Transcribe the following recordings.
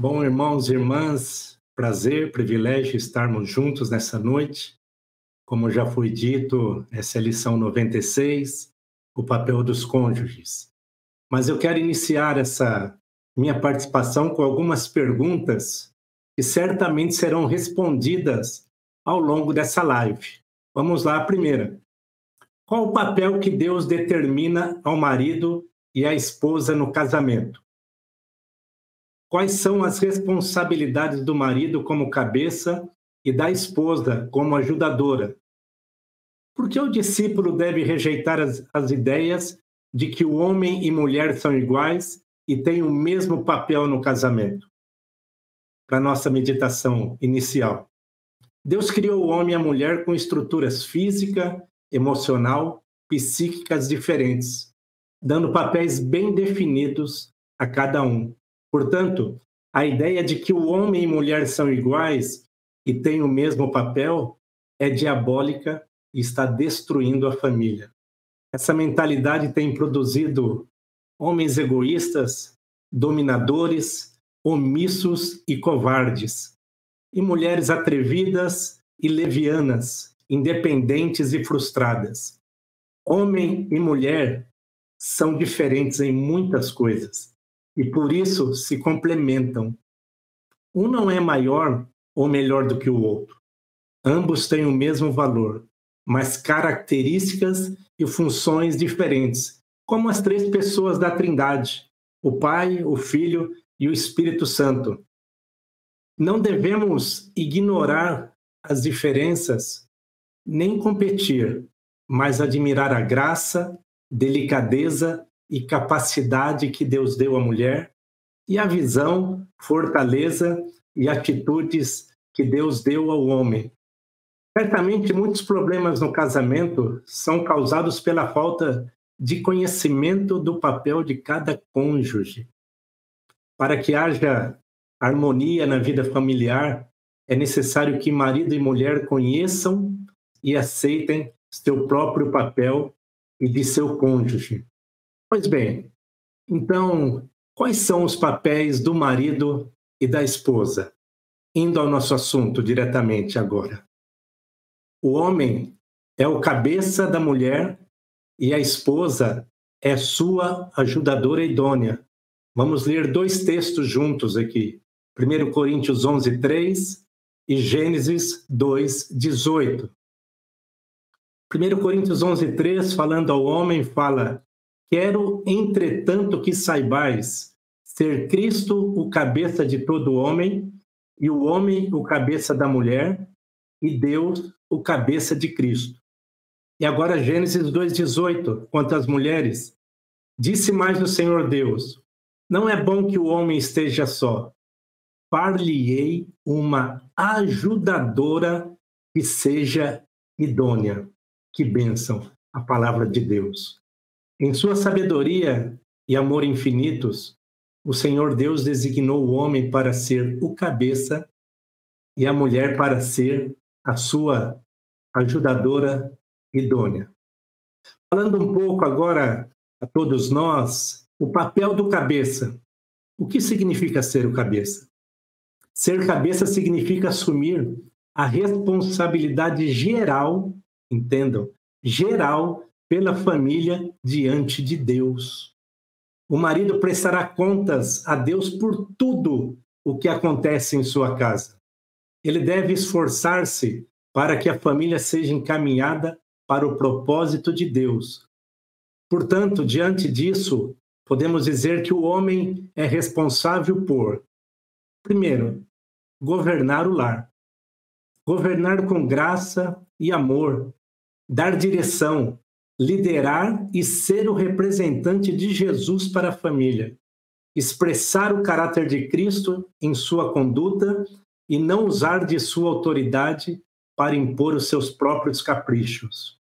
Bom, irmãos e irmãs, prazer, privilégio estarmos juntos nessa noite. Como já foi dito, essa é a lição 96, o papel dos cônjuges. Mas eu quero iniciar essa minha participação com algumas perguntas que certamente serão respondidas ao longo dessa live. Vamos lá, a primeira. Qual o papel que Deus determina ao marido e à esposa no casamento? Quais são as responsabilidades do marido como cabeça e da esposa como ajudadora? Por que o discípulo deve rejeitar as, as ideias de que o homem e mulher são iguais e têm o mesmo papel no casamento? Para nossa meditação inicial. Deus criou o homem e a mulher com estruturas física, emocional, psíquicas diferentes, dando papéis bem definidos a cada um. Portanto, a ideia de que o homem e mulher são iguais e têm o mesmo papel é diabólica e está destruindo a família. Essa mentalidade tem produzido homens egoístas, dominadores, omissos e covardes, e mulheres atrevidas e levianas, independentes e frustradas. Homem e mulher são diferentes em muitas coisas, e por isso se complementam. Um não é maior ou melhor do que o outro. Ambos têm o mesmo valor, mas características e funções diferentes, como as três pessoas da Trindade: o Pai, o Filho e o Espírito Santo. Não devemos ignorar as diferenças nem competir, mas admirar a graça, delicadeza e capacidade que Deus deu à mulher e a visão, fortaleza e atitudes que Deus deu ao homem. Certamente, muitos problemas no casamento são causados pela falta de conhecimento do papel de cada cônjuge. Para que haja harmonia na vida familiar, é necessário que marido e mulher conheçam e aceitem seu próprio papel e de seu cônjuge. Pois bem, então, quais são os papéis do marido e da esposa? Indo ao nosso assunto diretamente agora. O homem é o cabeça da mulher e a esposa é sua ajudadora idônea. Vamos ler dois textos juntos aqui. 1 Coríntios 11, 3 e Gênesis 2, 18. 1 Coríntios 11, 3, falando ao homem, fala: Quero, entretanto, que saibais ser Cristo o cabeça de todo homem, e o homem o cabeça da mulher, e Deus o cabeça de Cristo. E agora Gênesis 2:18, quanto às mulheres, disse mais o Senhor Deus: Não é bom que o homem esteja só. Far-lhe-ei uma ajudadora que seja idônea. Que bênção a palavra de Deus. Em sua sabedoria e amor infinitos, o Senhor Deus designou o homem para ser o cabeça e a mulher para ser a sua ajudadora idônea. Falando um pouco agora a todos nós, o papel do cabeça. O que significa ser o cabeça? Ser cabeça significa assumir a responsabilidade geral, entendam, geral pela família diante de Deus. O marido prestará contas a Deus por tudo o que acontece em sua casa. Ele deve esforçar-se para que a família seja encaminhada para o propósito de Deus. Portanto, diante disso, podemos dizer que o homem é responsável por, primeiro, governar o lar, governar com graça e amor, dar direção, liderar e ser o representante de Jesus para a família, expressar o caráter de Cristo em sua conduta e não usar de sua autoridade para impor os seus próprios caprichos.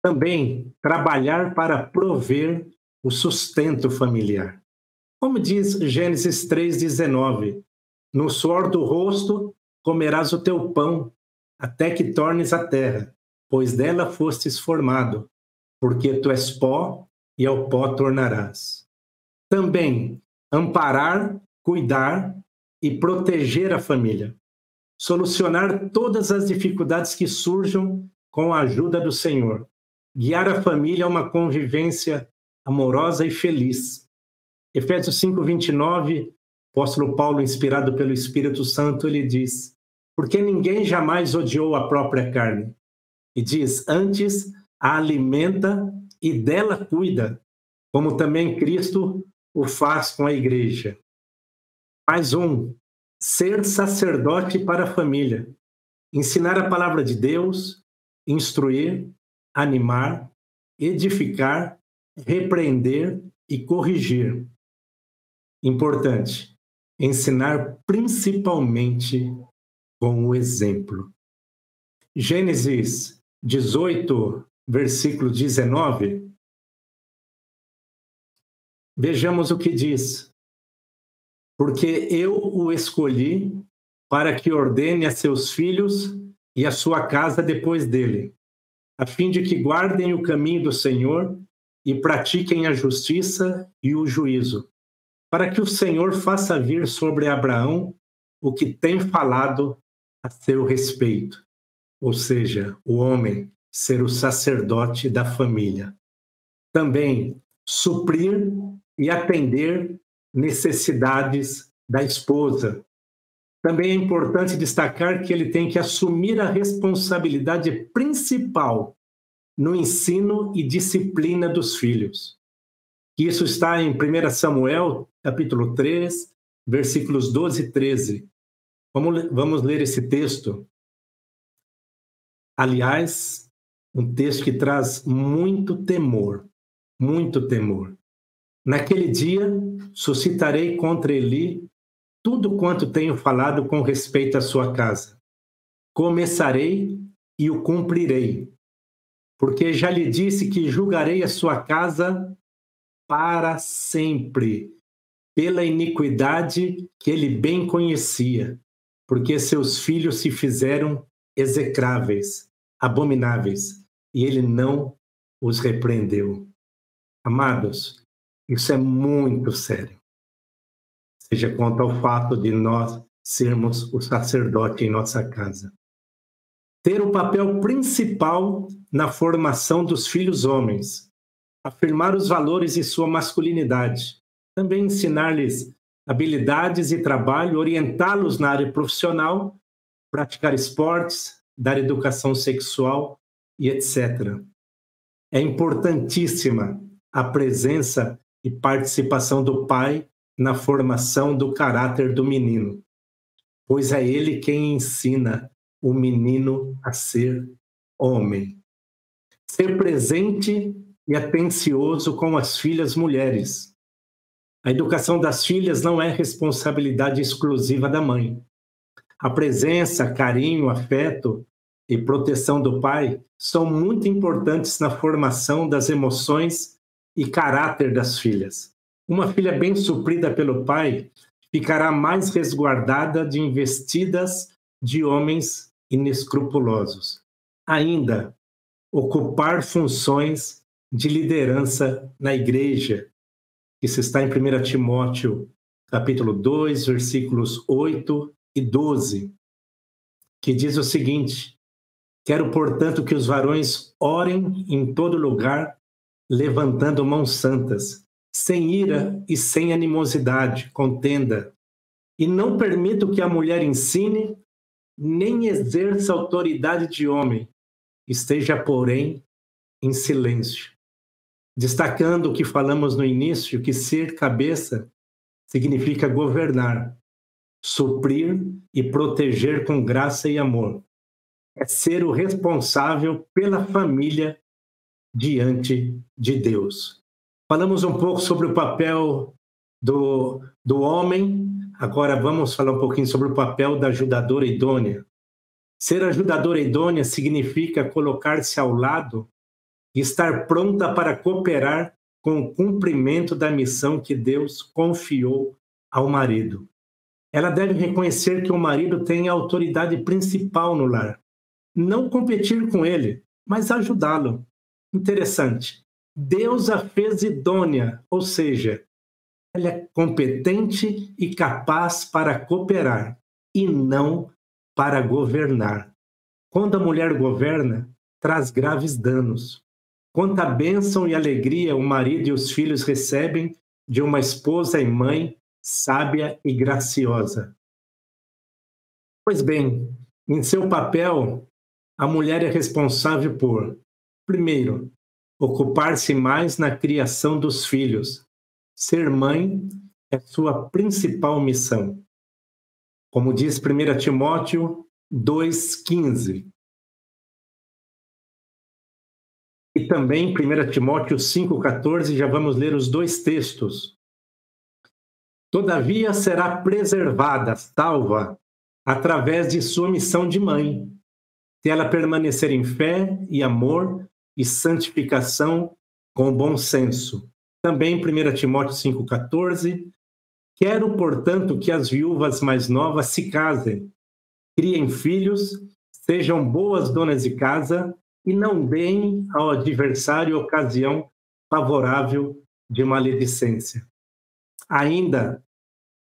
Também trabalhar para prover o sustento familiar. Como diz Gênesis 3,19: No suor do rosto comerás o teu pão, até que tornes a terra, pois dela fostes formado, porque tu és pó e ao pó tornarás. Também amparar cuidar e proteger a família, solucionar todas as dificuldades que surjam com a ajuda do Senhor, guiar a família a uma convivência amorosa e feliz. Efésios 5:29, apóstolo Paulo, inspirado pelo Espírito Santo, ele diz: Porque ninguém jamais odiou a própria carne. E diz: Antes a alimenta e dela cuida, como também Cristo o faz com a igreja. Mais um, ser sacerdote para a família, ensinar a palavra de Deus, instruir, animar, edificar, repreender e corrigir. Importante, ensinar principalmente com o exemplo. Gênesis 18, versículo 19. Vejamos o que diz. Porque eu o escolhi para que ordene a seus filhos e a sua casa depois dele, a fim de que guardem o caminho do Senhor e pratiquem a justiça e o juízo, para que o Senhor faça vir sobre Abraão o que tem falado a seu respeito, ou seja, o homem ser o sacerdote da família. Também suprir e atender necessidades da esposa. Também é importante destacar que ele tem que assumir a responsabilidade principal no ensino e disciplina dos filhos. Isso está em 1 Samuel, capítulo 3, versículos 12 e 13. Vamos, vamos ler esse texto. Aliás, um texto que traz muito temor, muito temor. Naquele dia suscitarei contra Eli tudo quanto tenho falado com respeito à sua casa. Começarei e o cumprirei, porque já lhe disse que julgarei a sua casa para sempre, pela iniquidade que ele bem conhecia, porque seus filhos se fizeram execráveis, abomináveis, e ele não os repreendeu. Amados, isso é muito sério. Seja quanto ao fato de nós sermos o sacerdote em nossa casa ter o papel principal na formação dos filhos homens, afirmar os valores e sua masculinidade, também ensinar-lhes habilidades e trabalho, orientá-los na área profissional, praticar esportes, dar educação sexual e etc. É importantíssima a presença e participação do pai na formação do caráter do menino, pois é ele quem ensina o menino a ser homem. Ser presente e atencioso com as filhas mulheres. A educação das filhas não é responsabilidade exclusiva da mãe. A presença, carinho, afeto e proteção do pai são muito importantes na formação das emoções e caráter das filhas. Uma filha bem suprida pelo pai ficará mais resguardada de investidas de homens inescrupulosos. Ainda, ocupar funções de liderança na igreja. Isso está em 1 Timóteo, capítulo 2, versículos 8 e 12, que diz o seguinte: Quero, portanto, que os varões orem em todo lugar, levantando mãos santas, sem ira e sem animosidade, contenda, e não permito que a mulher ensine nem exerça autoridade de homem, esteja, porém, em silêncio. Destacando o que falamos no início, que ser cabeça significa governar, suprir e proteger com graça e amor. É ser o responsável pela família diante de Deus. Falamos um pouco sobre o papel do, do homem Agora vamos falar um pouquinho sobre o papel da ajudadora idônea. Ser ajudadora idônea significa colocar-se ao lado e estar pronta para cooperar com o cumprimento da missão que Deus confiou ao marido. Ela deve reconhecer que o marido tem a autoridade principal no lar. Não competir com ele, mas ajudá-lo. Interessante. Deus a fez idônea, ou seja, ela é competente e capaz para cooperar e não para governar. Quando a mulher governa, traz graves danos. Quanta bênção e alegria o marido e os filhos recebem de uma esposa e mãe sábia e graciosa. Pois bem, em seu papel, a mulher é responsável por, primeiro, ocupar-se mais na criação dos filhos. Ser mãe é sua principal missão. Como diz 1 Timóteo 2,15. E também 1 Timóteo 5,14, já vamos ler os dois textos. Todavia será preservada, salva, através de sua missão de mãe, se ela permanecer em fé e amor e santificação com bom senso. Também 1 Timóteo 5,14. Quero, portanto, que as viúvas mais novas se casem, criem filhos, sejam boas donas de casa e não deem ao adversário ocasião favorável de maledicência. Ainda,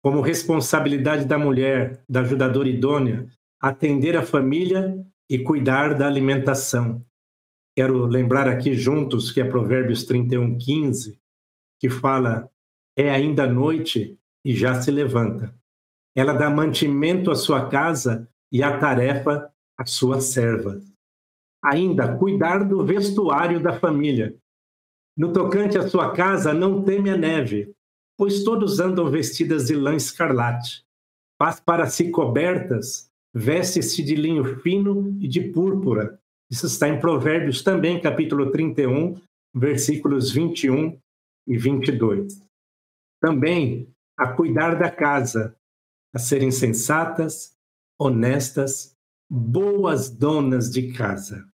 como responsabilidade da mulher, da ajudadora idônea, atender a família e cuidar da alimentação. Quero lembrar aqui juntos que é Provérbios 31, 15, que fala: é ainda noite e já se levanta. Ela dá mantimento à sua casa e a tarefa à sua serva. Ainda, cuidar do vestuário da família. No tocante à sua casa, não teme a neve, pois todos andam vestidas de lã escarlate. Faz para si cobertas, veste-se de linho fino e de púrpura. Isso está em Provérbios também, capítulo 31, versículos 21 e 22. Também a cuidar da casa, a serem sensatas, honestas, boas donas de casa.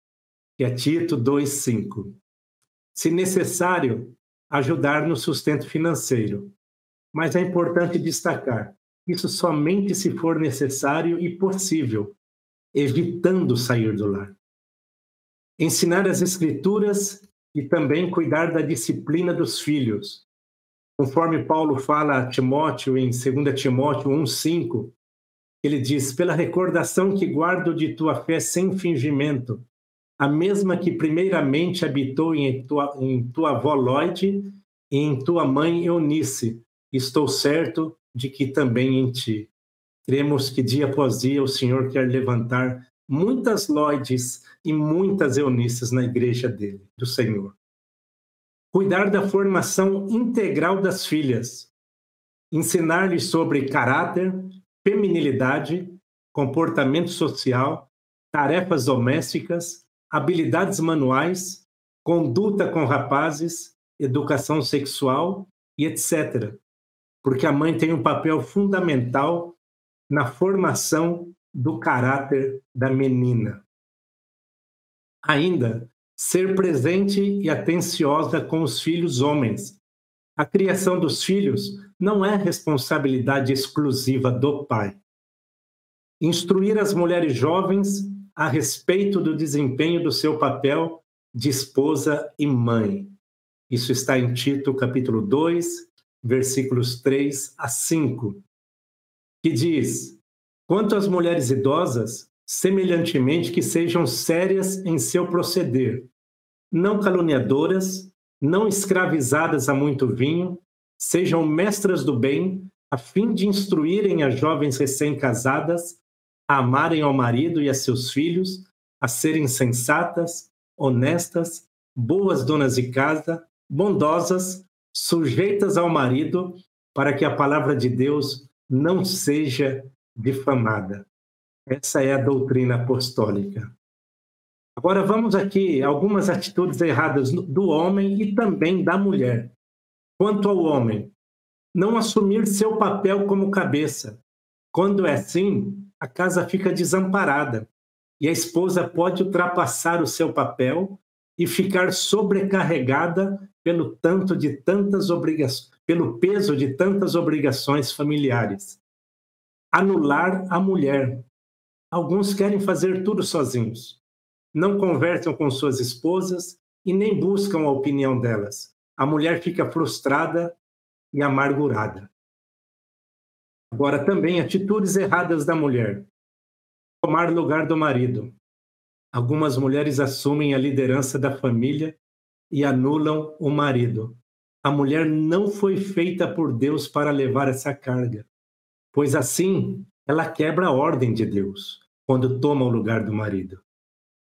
Que é Tito 2:5. Se necessário, ajudar no sustento financeiro. Mas é importante destacar: isso somente se for necessário e possível, evitando sair do lar. Ensinar as Escrituras e também cuidar da disciplina dos filhos. Conforme Paulo fala a Timóteo em 2 Timóteo 1,5, ele diz: Pela recordação que guardo de tua fé sem fingimento, a mesma que primeiramente habitou em tua, em tua avó Lloyd e em tua mãe Eunice. Estou certo de que também em ti. Cremos que dia após dia o Senhor quer levantar muitas Lloyds e muitas Eunices na igreja dele, do Senhor. Cuidar da formação integral das filhas, ensinar-lhes sobre caráter, feminilidade, comportamento social, tarefas domésticas, habilidades manuais, conduta com rapazes, educação sexual e etc. Porque a mãe tem um papel fundamental na formação do caráter da menina. Ainda, ser presente e atenciosa com os filhos homens. A criação dos filhos não é responsabilidade exclusiva do pai. Instruir as mulheres jovens a respeito do desempenho do seu papel de esposa e mãe. Isso está em Tito, capítulo 2, versículos 3 a 5, que diz: Quanto às mulheres idosas, semelhantemente que sejam sérias em seu proceder, não caluniadoras, não escravizadas a muito vinho, sejam mestras do bem, a fim de instruírem as jovens recém-casadas a amarem ao marido e a seus filhos, a serem sensatas, honestas, boas donas de casa, bondosas, sujeitas ao marido, para que a palavra de Deus não seja difamada. Essa é a doutrina apostólica. Agora vamos aqui algumas atitudes erradas do homem e também da mulher. Quanto ao homem, não assumir seu papel como cabeça. Quando é assim, a casa fica desamparada e a esposa pode ultrapassar o seu papel e ficar sobrecarregada pelo tanto de tantas obrigações, pelo peso de tantas obrigações familiares. Anular a mulher. Alguns querem fazer tudo sozinhos. Não conversam com suas esposas e nem buscam a opinião delas. A mulher fica frustrada e amargurada. Agora, também atitudes erradas da mulher. Tomar lugar do marido. Algumas mulheres assumem a liderança da família e anulam o marido. A mulher não foi feita por Deus para levar essa carga, pois assim ela quebra a ordem de Deus quando toma o lugar do marido.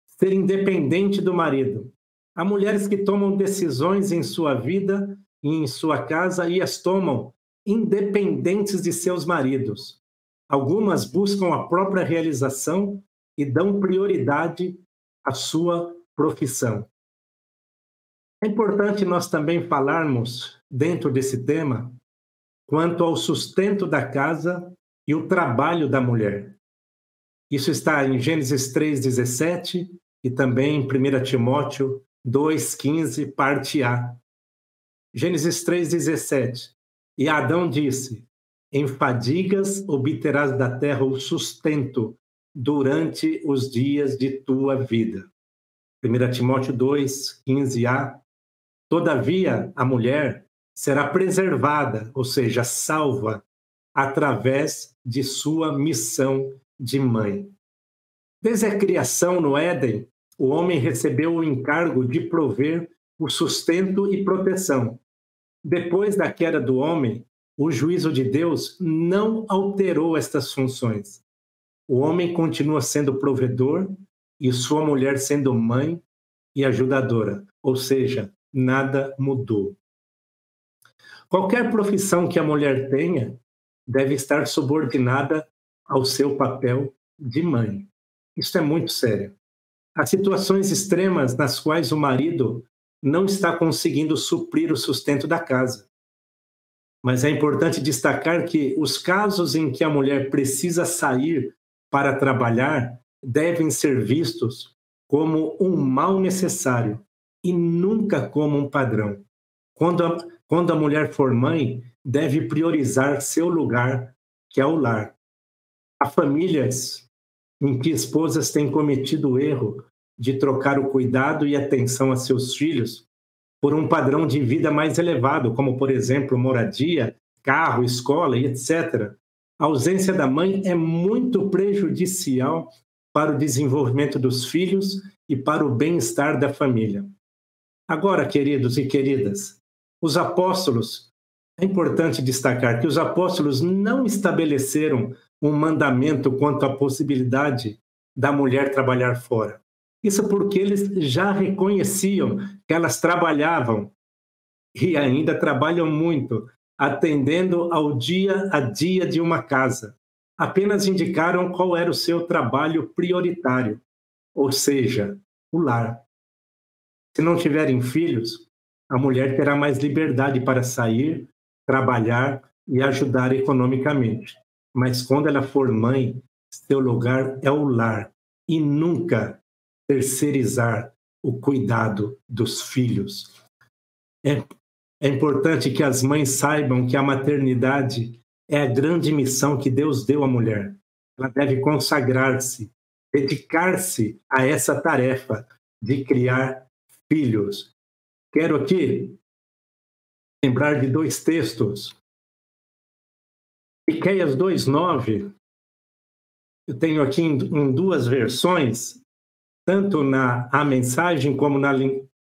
Ser independente do marido. Há mulheres que tomam decisões em sua vida e em sua casa e as tomam independentes de seus maridos. Algumas buscam a própria realização e dão prioridade à sua profissão. É importante nós também falarmos, dentro desse tema, quanto ao sustento da casa e o trabalho da mulher. Isso está em Gênesis 3,17 e também em 1 Timóteo 2,15, parte A. Gênesis 3,17. E Adão disse: Em fadigas obterás da terra o sustento durante os dias de tua vida. 1 Timóteo 2, 15a. Todavia, a mulher será preservada, ou seja, salva, através de sua missão de mãe. Desde a criação no Éden, o homem recebeu o encargo de prover o sustento e proteção. Depois da queda do homem, o juízo de Deus não alterou estas funções. O homem continua sendo provedor e sua mulher sendo mãe e ajudadora, ou seja, nada mudou. Qualquer profissão que a mulher tenha deve estar subordinada ao seu papel de mãe. Isso é muito sério. Há situações extremas nas quais o marido não está conseguindo suprir o sustento da casa. Mas é importante destacar que os casos em que a mulher precisa sair para trabalhar devem ser vistos como um mal necessário e nunca como um padrão. Quando a, quando a mulher for mãe, deve priorizar seu lugar, que é o lar. Há famílias em que esposas têm cometido o erro de trocar o cuidado e atenção a seus filhos por um padrão de vida mais elevado, como, por exemplo, moradia, carro, escola e etc. A ausência da mãe é muito prejudicial para o desenvolvimento dos filhos e para o bem-estar da família. Agora, queridos e queridas, os apóstolos, é importante destacar que os apóstolos não estabeleceram um mandamento quanto à possibilidade da mulher trabalhar fora. Isso porque eles já reconheciam que elas trabalhavam e ainda trabalham muito, atendendo ao dia a dia de uma casa. Apenas indicaram qual era o seu trabalho prioritário, ou seja, o lar. Se não tiverem filhos, a mulher terá mais liberdade para sair, trabalhar e ajudar economicamente. Mas quando ela for mãe, seu lugar é o lar e nunca terceirizar o cuidado dos filhos. É, é importante que as mães saibam que a maternidade é a grande missão que Deus deu à mulher. Ela deve consagrar-se, dedicar-se a essa tarefa de criar filhos. Quero aqui lembrar de dois textos. Miqueias 2:9. Eu tenho aqui em, em, duas versões, tanto na a mensagem como na,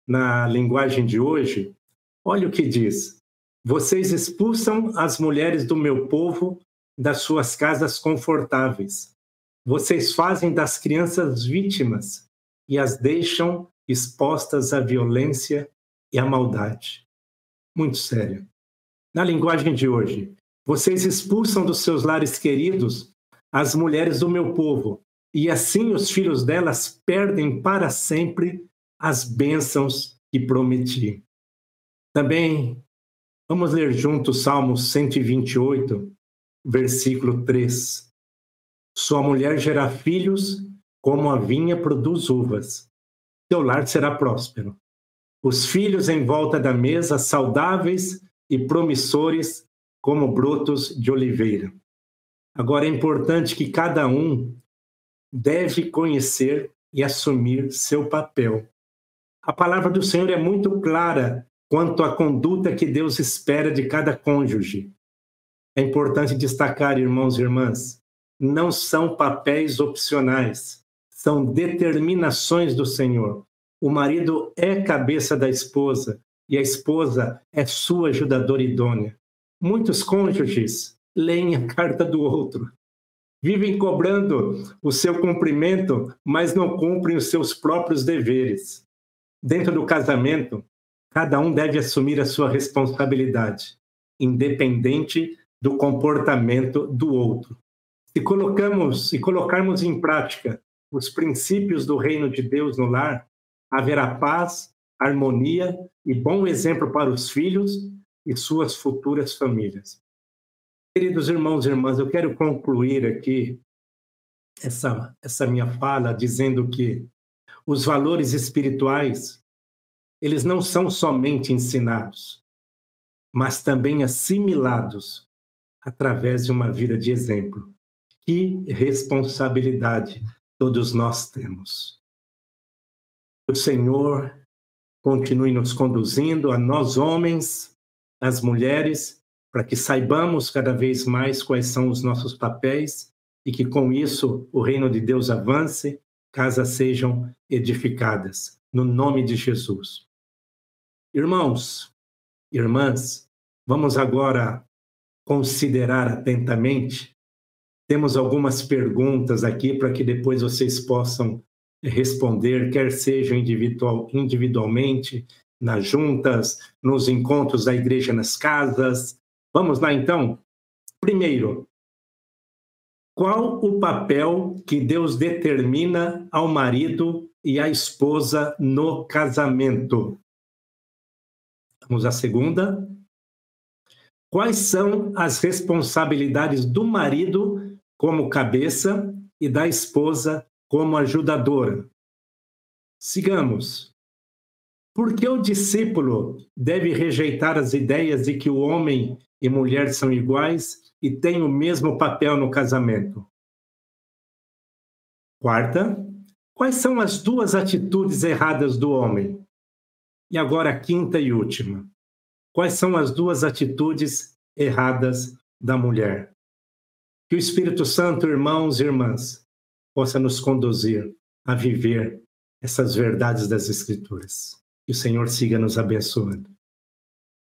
na linguagem de hoje. Olha o que diz: Vocês expulsam as mulheres do meu povo das suas casas confortáveis. Vocês fazem das crianças vítimas e as deixam expostas à violência e à maldade. Muito sério. Na linguagem de hoje, vocês expulsam dos seus lares queridos as mulheres do meu povo, e assim os filhos delas perdem para sempre as bênçãos que prometi. Também vamos ler juntos Salmos 128, versículo 3. Sua mulher gera filhos como a vinha produz uvas seu lar será próspero. Os filhos em volta da mesa, saudáveis e promissores como brotos de oliveira. Agora é importante que cada um deve conhecer e assumir seu papel. A palavra do Senhor é muito clara quanto à conduta que Deus espera de cada cônjuge. É importante destacar, irmãos e irmãs, não são papéis opcionais, são determinações do Senhor. O marido é cabeça da esposa e a esposa é sua ajudadora idônea. Muitos cônjuges leem a carta do outro, vivem cobrando o seu cumprimento, mas não cumprem os seus próprios deveres. Dentro do casamento, cada um deve assumir a sua responsabilidade, independente do comportamento do outro. Se colocamos e colocarmos em prática os princípios do reino de Deus no lar, haverá paz, harmonia e bom exemplo para os filhos e suas futuras famílias. Queridos irmãos e irmãs, eu quero concluir aqui essa, essa minha fala dizendo que os valores espirituais, eles não são somente ensinados, mas também assimilados através de uma vida de exemplo. Que responsabilidade todos nós temos. O Senhor continue nos conduzindo, a nós homens, as mulheres, para que saibamos cada vez mais quais são os nossos papéis e que com isso o reino de Deus avance, casas sejam edificadas, no nome de Jesus. Irmãos, irmãs, vamos agora considerar atentamente. Temos algumas perguntas aqui para que depois vocês possam responder, quer seja individual, individualmente, nas juntas, nos encontros da igreja nas casas. Vamos lá então? Primeiro, qual o papel que Deus determina ao marido e à esposa no casamento? Vamos à segunda. Quais são as responsabilidades do marido como cabeça e da esposa como ajudadora? Sigamos. Por que o discípulo deve rejeitar as ideias de que o homem e mulher são iguais e têm o mesmo papel no casamento? Quarta, quais são as duas atitudes erradas do homem? E agora a quinta e última. Quais são as duas atitudes erradas da mulher? Que o Espírito Santo, irmãos e irmãs, possa nos conduzir a viver essas verdades das Escrituras. Que o Senhor siga nos abençoando.